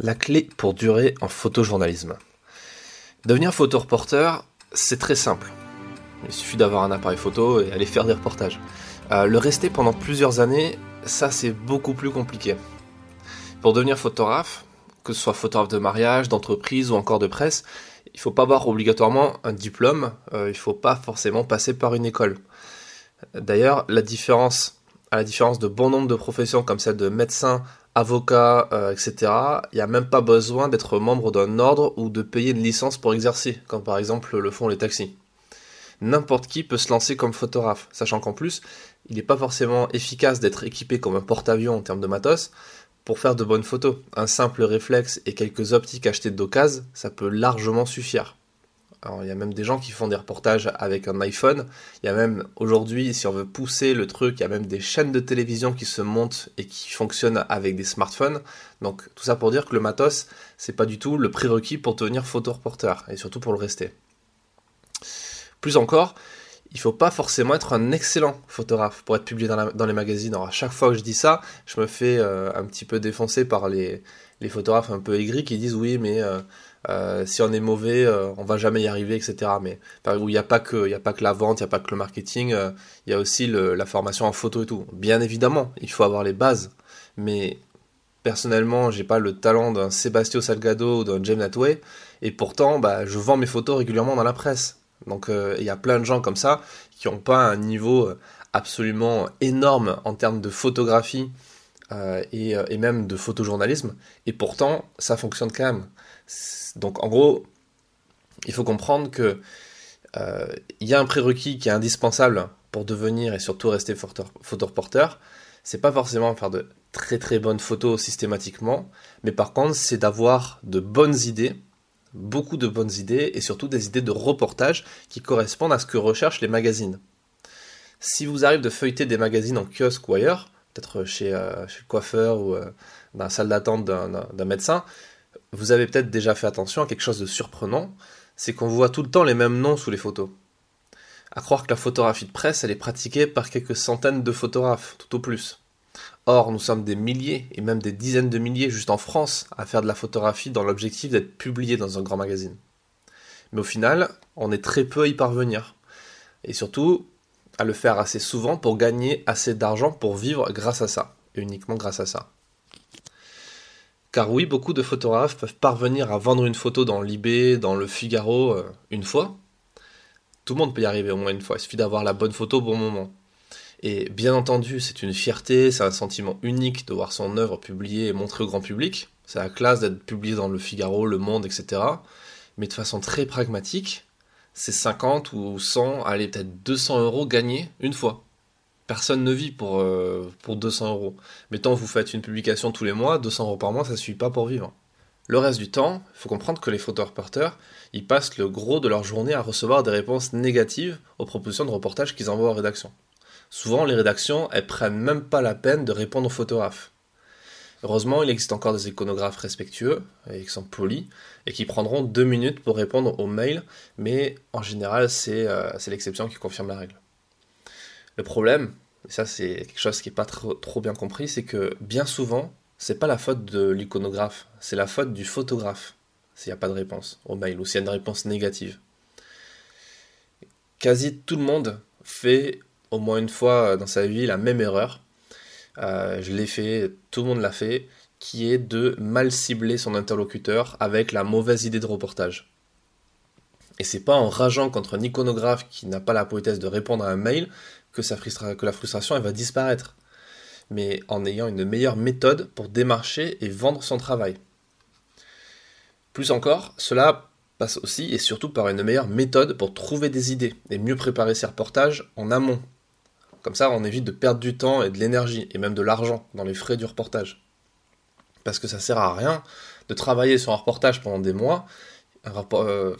La clé pour durer en photojournalisme. Devenir photoreporter, c'est très simple. Il suffit d'avoir un appareil photo et aller faire des reportages. Euh, le rester pendant plusieurs années, ça c'est beaucoup plus compliqué. Pour devenir photographe, que ce soit photographe de mariage, d'entreprise ou encore de presse, il faut pas avoir obligatoirement un diplôme, euh, il faut pas forcément passer par une école. D'ailleurs, à la différence de bon nombre de professions comme celle de médecin, avocat, euh, etc., il n'y a même pas besoin d'être membre d'un ordre ou de payer une licence pour exercer, comme par exemple le font les taxis. N'importe qui peut se lancer comme photographe, sachant qu'en plus, il n'est pas forcément efficace d'être équipé comme un porte-avions en termes de matos pour faire de bonnes photos. Un simple réflexe et quelques optiques achetées d'occasion, ça peut largement suffire. Alors, il y a même des gens qui font des reportages avec un iPhone. Il y a même aujourd'hui, si on veut pousser le truc, il y a même des chaînes de télévision qui se montent et qui fonctionnent avec des smartphones. Donc tout ça pour dire que le matos, c'est pas du tout le prérequis pour devenir photoreporter et surtout pour le rester. Plus encore, il faut pas forcément être un excellent photographe pour être publié dans, les magazines. Alors à chaque fois que je dis ça, je me fais euh, un petit peu défoncer par les, les photographes un peu aigris qui disent oui mais euh, euh, si on est mauvais, euh, on va jamais y arriver, etc. Mais où il n'y a pas que, la vente, il n'y a pas que le marketing, euh, il y a aussi la formation en photo et tout. Bien évidemment, il faut avoir les bases, mais personnellement, j'ai pas le talent d'un Sébastien Salgado ou d'un James Natway, et pourtant, bah, je vends mes photos régulièrement dans la presse. Donc, il y a plein de gens comme ça qui n'ont pas un niveau absolument énorme en termes de photographie et, même de photojournalisme, et pourtant, ça fonctionne quand même. Donc en gros, il faut comprendre que euh, il y a un prérequis qui est indispensable pour devenir et surtout rester photoreporteur. C'est pas forcément faire de très très bonnes photos systématiquement, mais par contre c'est d'avoir de bonnes idées, beaucoup de bonnes idées et surtout des idées de reportage qui correspondent à ce que recherchent les magazines. Si vous arrivez de feuilleter des magazines en kiosque ou ailleurs, peut-être chez, euh, le coiffeur ou euh, dans la salle d'attente d'un médecin, vous avez peut-être déjà fait attention à quelque chose de surprenant, c'est qu'on voit tout le temps les mêmes noms sous les photos. À croire que la photographie de presse, elle est pratiquée par quelques centaines de photographes, tout au plus. Or, nous sommes des milliers, et même des dizaines de milliers juste en France, à faire de la photographie dans l'objectif d'être publié dans un grand magazine. Mais au final, on est très peu à y parvenir. Et surtout, à le faire assez souvent pour gagner assez d'argent pour vivre grâce à ça, et uniquement grâce à ça. Car oui, beaucoup de photographes peuvent parvenir à vendre une photo dans l'eBay, dans le Figaro, euh, une fois. Tout le monde peut y arriver au moins une fois, il suffit d'avoir la bonne photo au bon moment. Et bien entendu, c'est une fierté, c'est un sentiment unique de voir son œuvre publiée et montrée au grand public. C'est la classe d'être publié dans le Figaro, le Monde, etc. Mais de façon très pragmatique, c'est 50 ou 100, allez peut-être 200 euros gagnés une fois. Personne ne vit pour, euh, pour 200 euros. Mais tant vous faites une publication tous les mois, 200 euros par mois, ça ne suffit pas pour vivre. Le reste du temps, il faut comprendre que les photoreporteurs, ils passent le gros de leur journée à recevoir des réponses négatives aux propositions de reportage qu'ils envoient aux rédactions. Souvent, les rédactions, elles prennent même pas la peine de répondre aux photographes. Heureusement, il existe encore des iconographes respectueux et qui sont polis et qui prendront deux minutes pour répondre aux mails, mais en général, c'est euh, l'exception qui confirme la règle. Le problème, et ça c'est quelque chose qui n'est pas trop, bien compris, c'est que bien souvent, c'est pas la faute de l'iconographe, c'est la faute du photographe s'il n'y a pas de réponse au mail ou s'il y a une réponse négative. Quasi tout le monde fait au moins une fois dans sa vie la même erreur. Euh, je l'ai fait, tout le monde l'a fait, qui est de mal cibler son interlocuteur avec la mauvaise idée de reportage. Et c'est pas en rageant contre un iconographe qui n'a pas la politesse de répondre à un mail que, la frustration va disparaître, mais en ayant une meilleure méthode pour démarcher et vendre son travail. Plus encore, cela passe aussi et surtout par une meilleure méthode pour trouver des idées et mieux préparer ses reportages en amont. Comme ça, on évite de perdre du temps et de l'énergie et même de l'argent dans les frais du reportage. Parce que ça sert à rien de travailler sur un reportage pendant des mois, euh,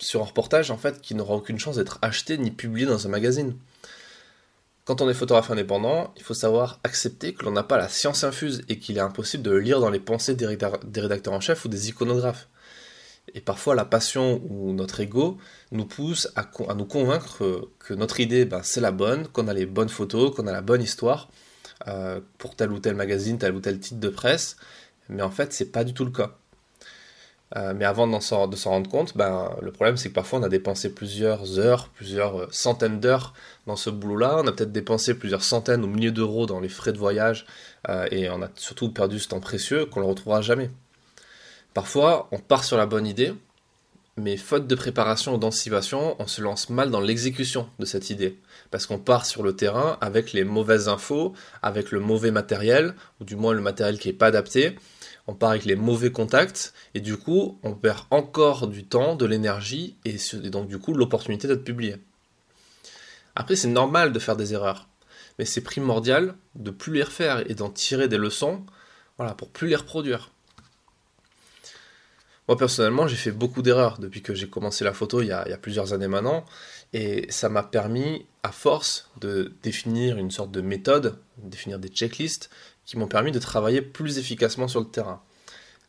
sur un reportage en fait qui n'aura aucune chance d'être acheté ni publié dans un magazine. Quand on est photographe indépendant, il faut savoir accepter que l'on n'a pas la science infuse et qu'il est impossible de lire dans les pensées des, rédacteurs en chef ou des iconographes. Et parfois, la passion ou notre ego nous pousse à, nous convaincre que notre idée, ben, c'est la bonne, qu'on a les bonnes photos, qu'on a la bonne histoire euh, pour tel ou tel magazine, tel ou tel titre de presse. Mais en fait, c'est pas du tout le cas. Euh, mais avant de s'en rendre compte, ben, le problème c'est que parfois on a dépensé plusieurs heures, plusieurs euh, centaines d'heures dans ce boulot-là. On a peut-être dépensé plusieurs centaines ou milliers d'euros dans les frais de voyage euh, et on a surtout perdu ce temps précieux qu'on ne retrouvera jamais. Parfois, on part sur la bonne idée, mais faute de préparation ou d'anticipation, on se lance mal dans l'exécution de cette idée. Parce qu'on part sur le terrain avec les mauvaises infos, avec le mauvais matériel, ou du moins le matériel qui n'est pas adapté, on part avec les mauvais contacts, et du coup, on perd encore du temps, de l'énergie, et, donc du coup, l'opportunité d'être publié. Après, c'est normal de faire des erreurs, mais c'est primordial de plus les refaire et d'en tirer des leçons, voilà, pour plus les reproduire. Moi personnellement, j'ai fait beaucoup d'erreurs depuis que j'ai commencé la photo il y, a, il y a plusieurs années maintenant, et ça m'a permis, à force de définir une sorte de méthode, définir des checklists, qui m'ont permis de travailler plus efficacement sur le terrain.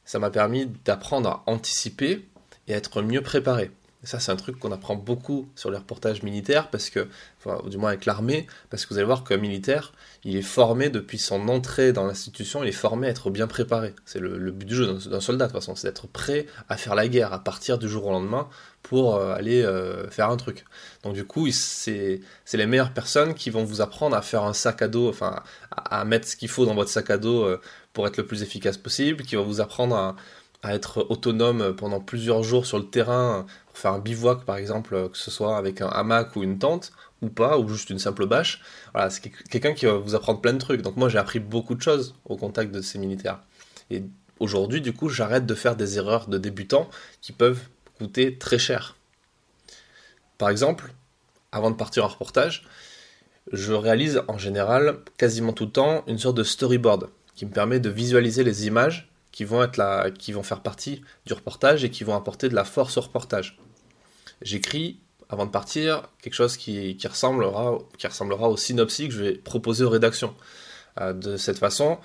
Ça m'a permis d'apprendre à anticiper et à être mieux préparé. Et ça, c'est un truc qu'on apprend beaucoup sur les reportages militaires, parce que, enfin, du moins avec l'armée, parce que vous allez voir qu'un militaire, il est formé depuis son entrée dans l'institution, il est formé à être bien préparé. C'est le, but du jeu d'un soldat, de toute façon, c'est d'être prêt à faire la guerre, à partir du jour au lendemain pour euh, aller euh, faire un truc. Donc du coup, c'est les meilleures personnes qui vont vous apprendre à faire un sac à dos, enfin, à, mettre ce qu'il faut dans votre sac à dos euh, pour être le plus efficace possible, qui vont vous apprendre à à être autonome pendant plusieurs jours sur le terrain pour faire un bivouac par exemple, que ce soit avec un hamac ou une tente ou pas, ou juste une simple bâche. Voilà, c'est quelqu'un qui va vous apprendre plein de trucs. Donc moi j'ai appris beaucoup de choses au contact de ces militaires. Et aujourd'hui du coup j'arrête de faire des erreurs de débutants qui peuvent coûter très cher. Par exemple, avant de partir en reportage, je réalise en général quasiment tout le temps une sorte de storyboard qui me permet de visualiser les images qui vont, être là, qui vont faire partie du reportage et qui vont apporter de la force au reportage. J'écris, avant de partir, quelque chose qui, ressemblera, qui ressemblera au synopsis que je vais proposer aux rédactions. Euh, de cette façon,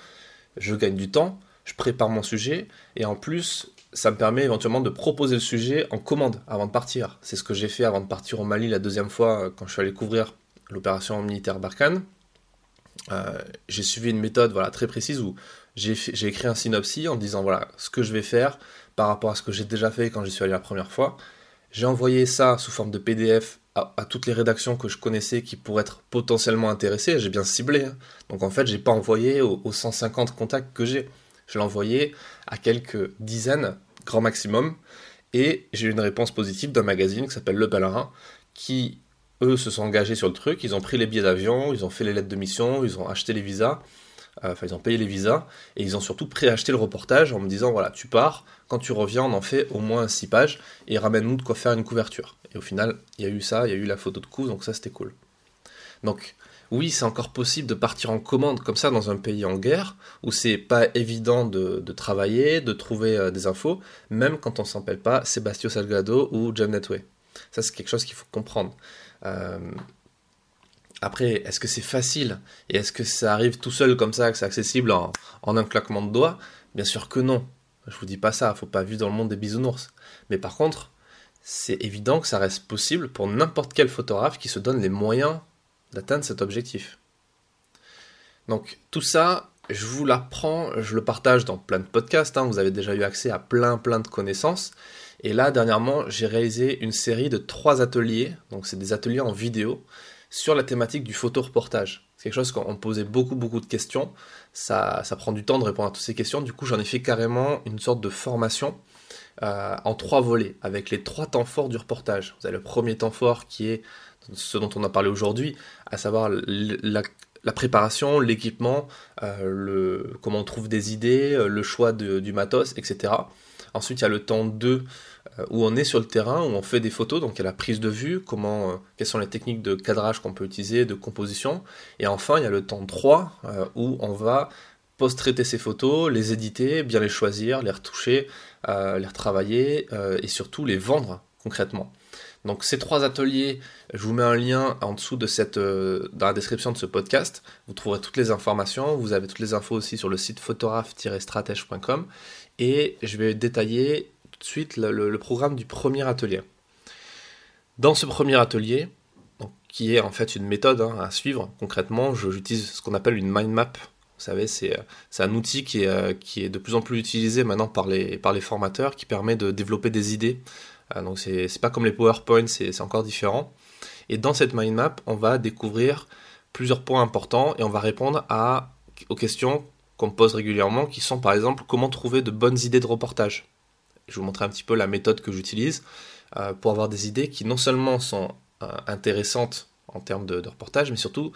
je gagne du temps, je prépare mon sujet, et en plus, ça me permet éventuellement de proposer le sujet en commande avant de partir. C'est ce que j'ai fait avant de partir au Mali la deuxième fois euh, quand je suis allé couvrir l'opération militaire Barkhane. Euh, j'ai suivi une méthode voilà, très précise où j'ai écrit un synopsis en disant voilà ce que je vais faire par rapport à ce que j'ai déjà fait quand j'y suis allé la première fois. J'ai envoyé ça sous forme de PDF à, toutes les rédactions que je connaissais qui pourraient être potentiellement intéressées. J'ai bien ciblé. Hein. Donc en fait, j'ai pas envoyé aux, 150 contacts que j'ai. Je l'ai envoyé à quelques dizaines, grand maximum. Et j'ai eu une réponse positive d'un magazine qui s'appelle Le Pèlerin, qui, eux, se sont engagés sur le truc. Ils ont pris les billets d'avion, ils ont fait les lettres de mission, ils ont acheté les visas. Euh, enfin, ils ont payé les visas et ils ont surtout préacheté le reportage en me disant voilà, tu pars, quand tu reviens, on en fait au moins 6 pages et ramène-nous de quoi faire une couverture. Et au final, il y a eu ça, il y a eu la photo de coup, donc ça c'était cool. Donc, oui, c'est encore possible de partir en commande comme ça dans un pays en guerre où c'est pas évident de, travailler, de trouver euh, des infos, même quand on s'appelle pas Sébastien Salgado ou Jam Netway. Ça, c'est quelque chose qu'il faut comprendre. Euh, après, est-ce que c'est facile? Et est-ce que ça arrive tout seul comme ça, que c'est accessible en, un claquement de doigts? Bien sûr que non. Je vous dis pas ça, faut pas vivre dans le monde des bisounours. Mais par contre, c'est évident que ça reste possible pour n'importe quel photographe qui se donne les moyens d'atteindre cet objectif. Donc tout ça, je vous l'apprends, je le partage dans plein de podcasts, hein. vous avez déjà eu accès à plein plein de connaissances. Et là, dernièrement, j'ai réalisé une série de trois ateliers, donc c'est des ateliers en vidéo, sur la thématique du photoreportage. C'est quelque chose qu'on posait beaucoup beaucoup de questions. Ça, ça prend du temps de répondre à toutes ces questions. Du coup, j'en ai fait carrément une sorte de formation euh, en trois volets, avec les trois temps forts du reportage. Vous avez le premier temps fort qui est ce dont on a parlé aujourd'hui, à savoir la, préparation, l'équipement, euh, comment on trouve des idées, euh, le choix du matos, etc. Ensuite, il y a le temps 2 euh, où on est sur le terrain, où on fait des photos, donc il y a la prise de vue, comment, euh, quelles sont les techniques de cadrage qu'on peut utiliser, de composition. Et enfin, il y a le temps 3 euh, où on va post-traiter ces photos, les éditer, bien les choisir, les retoucher, les retravailler et surtout les vendre concrètement. Donc ces trois ateliers, je vous mets un lien en dessous de cette, dans la description de ce podcast. Vous trouverez toutes les informations. Vous avez toutes les infos aussi sur le site photographe-stratège.com. Et je vais détailler tout de suite le, programme du premier atelier. Dans ce premier atelier, qui est en fait une méthode hein, à suivre concrètement, j'utilise ce qu'on appelle une mind map Vous savez, c'est un outil qui est, qui est de plus en plus utilisé maintenant par les formateurs, qui permet de développer des idées. Donc c'est pas comme les PowerPoint, c'est encore différent. Et dans cette mind map, on va découvrir plusieurs points importants et on va répondre aux questions qu'on me pose régulièrement, qui sont par exemple comment trouver de bonnes idées de reportage. Je vais vous montrer un petit peu la méthode que j'utilise euh, pour avoir des idées qui non seulement sont euh, intéressantes en termes de, reportage, mais surtout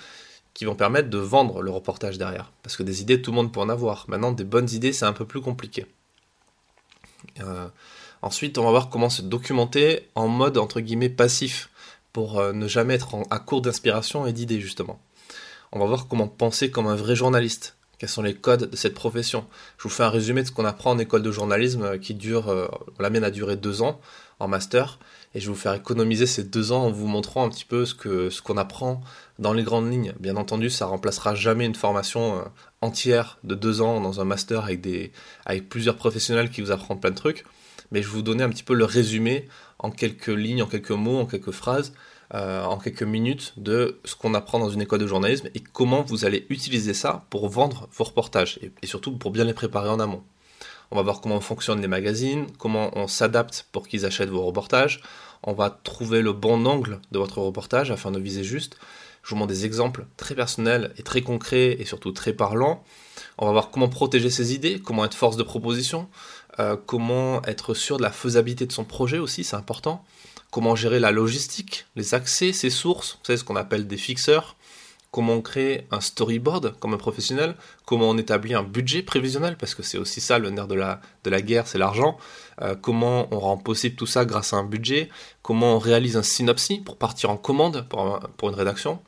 qui vont permettre de vendre le reportage derrière. Parce que des idées, tout le monde peut en avoir. Maintenant, des bonnes idées, c'est un peu plus compliqué. Euh, ensuite, on va voir comment se documenter en mode entre guillemets passif pour euh, ne jamais être à court d'inspiration et d'idées justement. On va voir comment penser comme un vrai journaliste. Quels sont les codes de cette profession? Je vous fais un résumé de ce qu'on apprend en école de journalisme euh, qui dure, euh, la mienne a duré deux ans en master, et je vais vous faire économiser ces deux ans en vous montrant un petit peu ce qu'on apprend dans les grandes lignes. Bien entendu, ça remplacera jamais une formation entière de deux ans dans un master avec avec plusieurs professionnels qui vous apprennent plein de trucs mais je vais vous donner un petit peu le résumé en quelques lignes, en quelques mots, en quelques phrases, euh, en quelques minutes de ce qu'on apprend dans une école de journalisme et comment vous allez utiliser ça pour vendre vos reportages et, surtout pour bien les préparer en amont. On va voir comment fonctionnent les magazines, comment on s'adapte pour qu'ils achètent vos reportages. On va trouver le bon angle de votre reportage afin de viser juste. Je vous montre des exemples très personnels et très concrets et surtout très parlants. On va voir comment protéger ses idées, comment être force de proposition, euh, comment être sûr de la faisabilité de son projet aussi, c'est important. Comment gérer la logistique, les accès, ses sources, vous savez ce qu'on appelle des fixeurs. Comment créer un storyboard comme un professionnel, comment on établit un budget prévisionnel, parce que c'est aussi ça le nerf de la, guerre, c'est l'argent. Euh, comment on rend possible tout ça grâce à un budget, comment on réalise un synopsis pour partir en commande pour, pour une rédaction,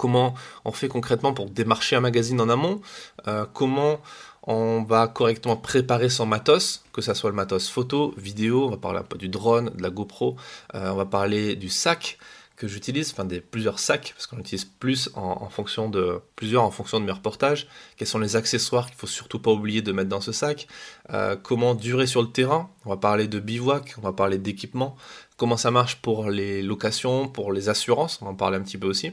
comment on fait concrètement pour démarcher un magazine en amont, euh, comment on va correctement préparer son matos, que ce soit le matos photo, vidéo, on va parler un peu du drone, de la GoPro, euh, on va parler du sac que j'utilise, enfin des plusieurs sacs, parce qu'on utilise plus en, fonction de plusieurs en fonction de mes reportages. Quels sont les accessoires qu'il faut surtout pas oublier de mettre dans ce sac? Euh, Comment durer sur le terrain? On va parler de bivouac, on va parler d'équipement. Comment ça marche pour les locations, pour les assurances? On va en parler un petit peu aussi.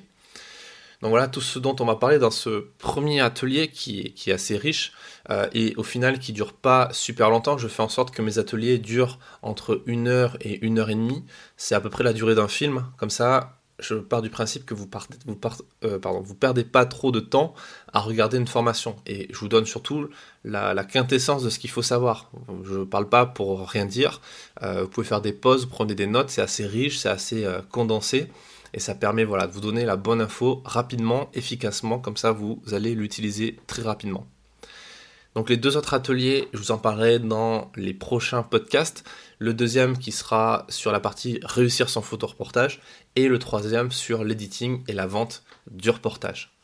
Donc voilà tout ce dont on va parler dans ce premier atelier qui est, assez riche euh, et au final qui dure pas super longtemps. Je fais en sorte que mes ateliers durent entre une heure et une heure et demie. C'est à peu près la durée d'un film. Comme ça, je pars du principe que vous, partez, vous, euh, pardon, vous perdez pas trop de temps à regarder une formation. Et je vous donne surtout la, quintessence de ce qu'il faut savoir. Je ne parle pas pour rien dire. Euh, vous pouvez faire des pauses, prenez des notes. C'est assez riche, c'est assez condensé et ça permet voilà, de vous donner la bonne info rapidement, efficacement, comme ça vous allez l'utiliser très rapidement. Donc les deux autres ateliers, je vous en parlerai dans les prochains podcasts. Le deuxième qui sera sur la partie réussir son photo-reportage et le troisième sur l'editing et la vente du reportage.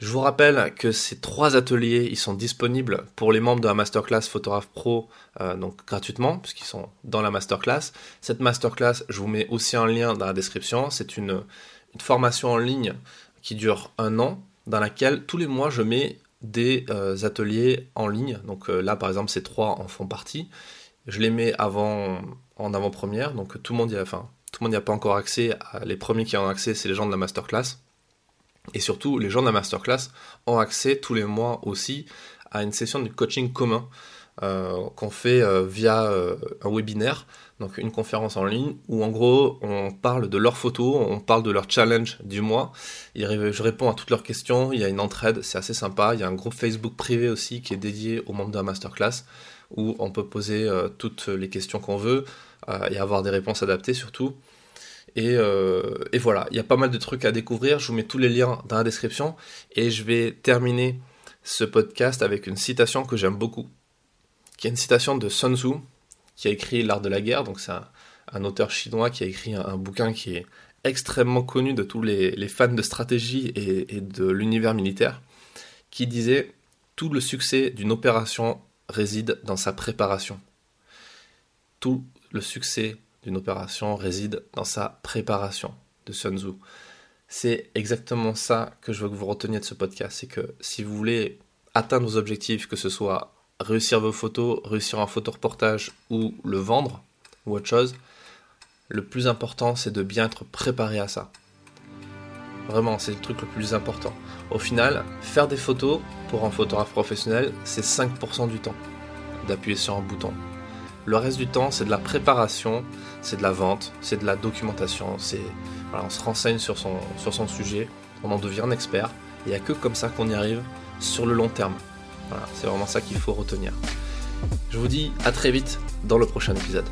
Je vous rappelle que ces trois ateliers, ils sont disponibles pour les membres de la masterclass Photographe Pro, euh, gratuitement, puisqu'ils sont dans la masterclass. Cette masterclass, je vous mets aussi un lien dans la description. C'est une, formation en ligne qui dure un an, dans laquelle tous les mois je mets des euh, ateliers en ligne. Donc euh, là, par exemple, ces trois en font partie. Je les mets en avant-première, donc tout le monde n'y a pas encore accès. les premiers qui ont accès, c'est les gens de la masterclass. Et surtout, les gens de la masterclass ont accès tous les mois aussi à une session de coaching commun euh, qu'on fait euh, via euh, un webinaire, donc une conférence en ligne, où en gros on parle de leurs photos, on parle de leur challenge du mois. je réponds à toutes leurs questions, il y a une entraide, c'est assez sympa. Il y a un groupe Facebook privé aussi qui est dédié aux membres de la masterclass, où on peut poser toutes les questions qu'on veut et avoir des réponses adaptées surtout. Euh, et, voilà, il y a pas mal de trucs à découvrir. Je vous mets tous les liens dans la description. Et je vais terminer ce podcast avec une citation que j'aime beaucoup, qui est une citation de Sun Tzu, qui a écrit L'art de la guerre. Donc c'est un, auteur chinois qui a écrit un, bouquin qui est extrêmement connu de tous les, fans de stratégie et, et de l'univers militaire, qui disait Tout le succès d'une opération réside dans sa préparation. Tout le succès d'une opération réside dans sa préparation de Sun Tzu. C'est exactement ça que je veux que vous reteniez de ce podcast. C'est que si vous voulez atteindre vos objectifs, que ce soit réussir vos photos, réussir un photoreportage ou le vendre ou autre chose, le plus important c'est de bien être préparé à ça. Vraiment, c'est le truc le plus important. Au final, faire des photos pour un photographe professionnel, c'est 5% du temps d'appuyer sur un bouton. Le reste du temps, c'est de la préparation, c'est de la vente, c'est de la documentation, on se renseigne sur son, sujet, on en devient un expert, il n'y a que comme ça qu'on y arrive sur le long terme. Voilà, c'est vraiment ça qu'il faut retenir. Je vous dis à très vite dans le prochain épisode.